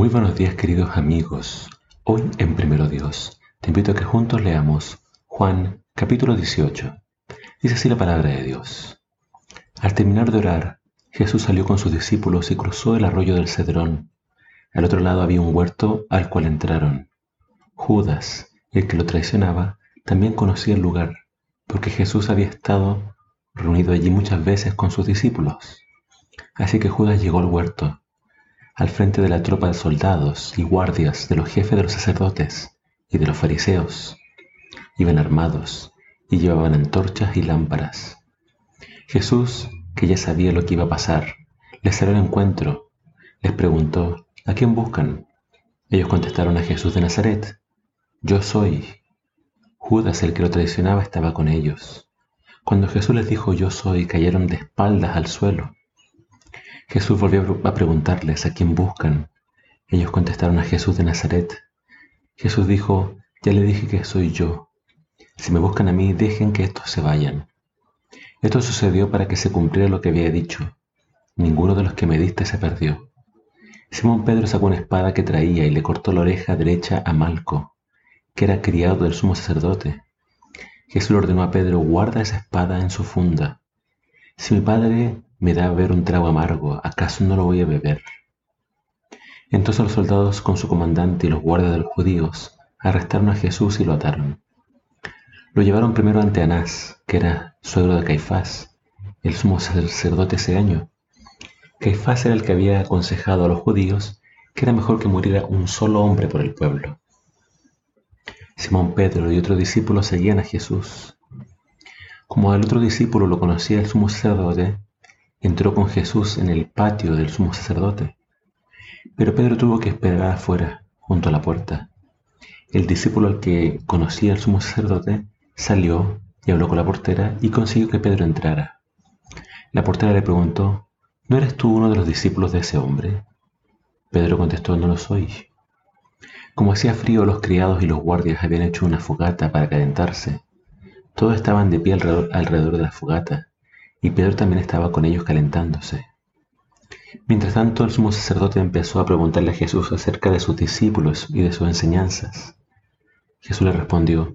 Muy buenos días queridos amigos. Hoy en Primero Dios te invito a que juntos leamos Juan capítulo 18. Dice así la palabra de Dios. Al terminar de orar, Jesús salió con sus discípulos y cruzó el arroyo del Cedrón. Al otro lado había un huerto al cual entraron. Judas, el que lo traicionaba, también conocía el lugar, porque Jesús había estado reunido allí muchas veces con sus discípulos. Así que Judas llegó al huerto al frente de la tropa de soldados y guardias de los jefes de los sacerdotes y de los fariseos. Iban armados y llevaban antorchas y lámparas. Jesús, que ya sabía lo que iba a pasar, les salió al encuentro. Les preguntó, ¿a quién buscan? Ellos contestaron a Jesús de Nazaret. Yo soy. Judas, el que lo traicionaba, estaba con ellos. Cuando Jesús les dijo yo soy, cayeron de espaldas al suelo. Jesús volvió a preguntarles a quién buscan. Ellos contestaron a Jesús de Nazaret. Jesús dijo, ya le dije que soy yo. Si me buscan a mí, dejen que estos se vayan. Esto sucedió para que se cumpliera lo que había dicho. Ninguno de los que me diste se perdió. Simón Pedro sacó una espada que traía y le cortó la oreja derecha a Malco, que era criado del sumo sacerdote. Jesús le ordenó a Pedro, guarda esa espada en su funda. Si mi padre me da beber un trago amargo, ¿acaso no lo voy a beber? Entonces los soldados con su comandante y los guardias de los judíos arrestaron a Jesús y lo ataron. Lo llevaron primero ante Anás, que era suegro de Caifás, el sumo sacerdote ese año. Caifás era el que había aconsejado a los judíos que era mejor que muriera un solo hombre por el pueblo. Simón Pedro y otro discípulo seguían a Jesús. Como el otro discípulo lo conocía el sumo sacerdote, entró con Jesús en el patio del sumo sacerdote. Pero Pedro tuvo que esperar afuera, junto a la puerta. El discípulo al que conocía al sumo sacerdote salió y habló con la portera y consiguió que Pedro entrara. La portera le preguntó, ¿no eres tú uno de los discípulos de ese hombre? Pedro contestó, no lo soy. Como hacía frío, los criados y los guardias habían hecho una fogata para calentarse. Todos estaban de pie alrededor, alrededor de la fogata y Pedro también estaba con ellos calentándose. Mientras tanto, el sumo sacerdote empezó a preguntarle a Jesús acerca de sus discípulos y de sus enseñanzas. Jesús le respondió,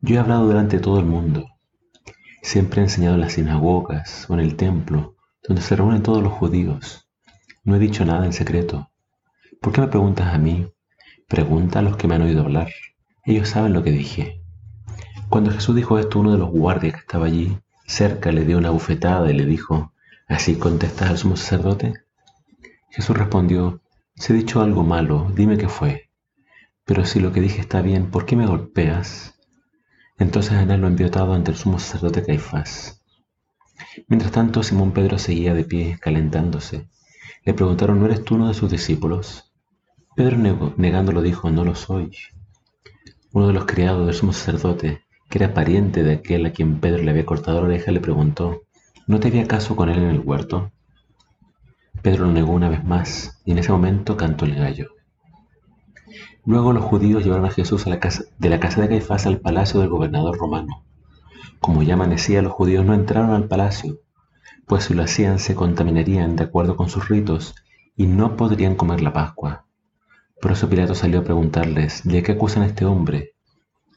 Yo he hablado delante de todo el mundo. Siempre he enseñado en las sinagogas o en el templo, donde se reúnen todos los judíos. No he dicho nada en secreto. ¿Por qué me preguntas a mí? Pregunta a los que me han oído hablar. Ellos saben lo que dije. Cuando Jesús dijo esto, uno de los guardias que estaba allí cerca le dio una bufetada y le dijo, ¿así contestas al sumo sacerdote? Jesús respondió, si he dicho algo malo, dime qué fue. Pero si lo que dije está bien, ¿por qué me golpeas? Entonces Anás lo envió atado ante el sumo sacerdote Caifás. Mientras tanto, Simón Pedro seguía de pie, calentándose. Le preguntaron, ¿no eres tú uno de sus discípulos? Pedro negándolo dijo, no lo soy. Uno de los criados del sumo sacerdote, era pariente de aquel a quien Pedro le había cortado la oreja, le preguntó, ¿no te había caso con él en el huerto? Pedro lo negó una vez más, y en ese momento cantó el gallo. Luego los judíos llevaron a Jesús a la casa, de la casa de Caifás al palacio del gobernador romano. Como ya amanecía, los judíos no entraron al palacio, pues si lo hacían se contaminarían de acuerdo con sus ritos y no podrían comer la Pascua. Por eso Pilato salió a preguntarles, ¿de qué acusan a este hombre?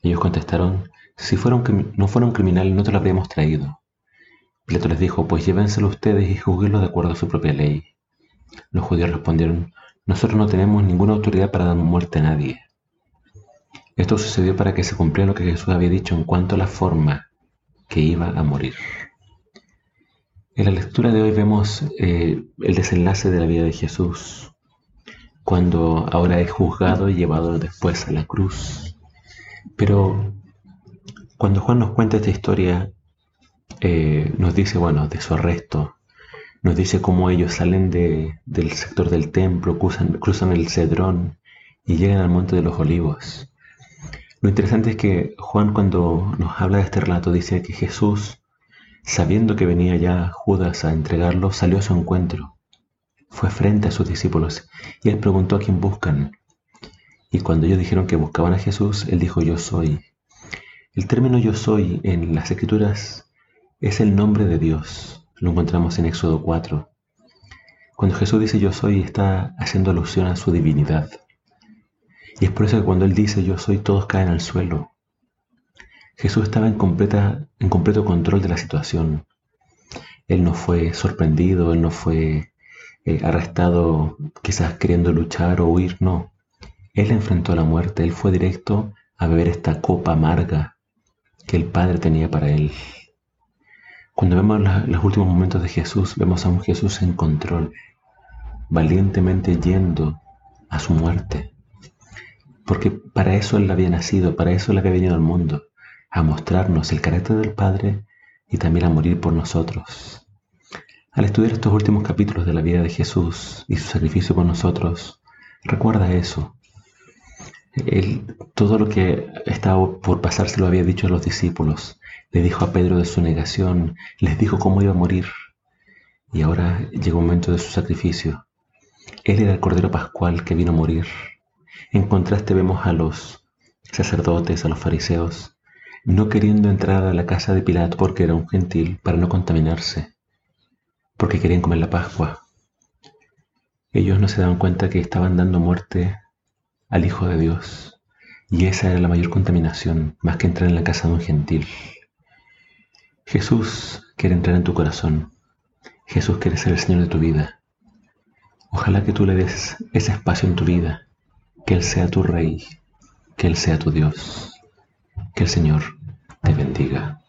Ellos contestaron, si no fuera un criminal, no te lo habríamos traído. Pilato les dijo, pues llévenselo ustedes y juzguenlo de acuerdo a su propia ley. Los judíos respondieron, nosotros no tenemos ninguna autoridad para dar muerte a nadie. Esto sucedió para que se cumpliera lo que Jesús había dicho en cuanto a la forma que iba a morir. En la lectura de hoy vemos eh, el desenlace de la vida de Jesús, cuando ahora es juzgado y llevado después a la cruz. Pero cuando Juan nos cuenta esta historia, eh, nos dice, bueno, de su arresto, nos dice cómo ellos salen del sector del templo, cruzan, el Cedrón y llegan al Monte de los Olivos. Lo interesante es que Juan cuando nos habla de este relato dice que Jesús, sabiendo que venía ya Judas a entregarlo, salió a su encuentro. Fue frente a sus discípulos y él preguntó a quién buscan. Y cuando ellos dijeron que buscaban a Jesús, él dijo, yo soy. El término yo soy en las escrituras es el nombre de Dios. Lo encontramos en Éxodo 4. Cuando Jesús dice yo soy, está haciendo alusión a su divinidad. Y es por eso que cuando Él dice yo soy, todos caen al suelo. Jesús estaba en, completa, en completo control de la situación. Él no fue sorprendido, Él no fue eh, arrestado quizás queriendo luchar o huir, no. Él enfrentó la muerte, Él fue directo a beber esta copa amarga que el Padre tenía para Él. Cuando vemos los últimos momentos de Jesús, vemos a un Jesús en control, valientemente yendo a su muerte. Porque para eso Él había nacido, para eso Él había venido al mundo, a mostrarnos el carácter del Padre y también a morir por nosotros. Al estudiar estos últimos capítulos de la vida de Jesús y su sacrificio por nosotros, recuerda eso. Él, todo lo que estaba por pasar se lo había dicho a los discípulos. Le dijo a Pedro de su negación, les dijo cómo iba a morir. Y ahora llegó el momento de su sacrificio. Él era el Cordero Pascual que vino a morir en contraste vemos a los sacerdotes, a los fariseos, no queriendo entrar a la casa de Pilato porque era un gentil para no contaminarse, porque querían comer la Pascua. Ellos no se daban cuenta que estaban dando muerte al Hijo de Dios, y esa era la mayor contaminación, más que entrar en la casa de un gentil. Jesús quiere entrar en tu corazón. Jesús quiere ser el Señor de tu vida. Ojalá que tú le des ese espacio en tu vida que Él sea tu Rey, que Él sea tu Dios. Que el Señor te bendiga.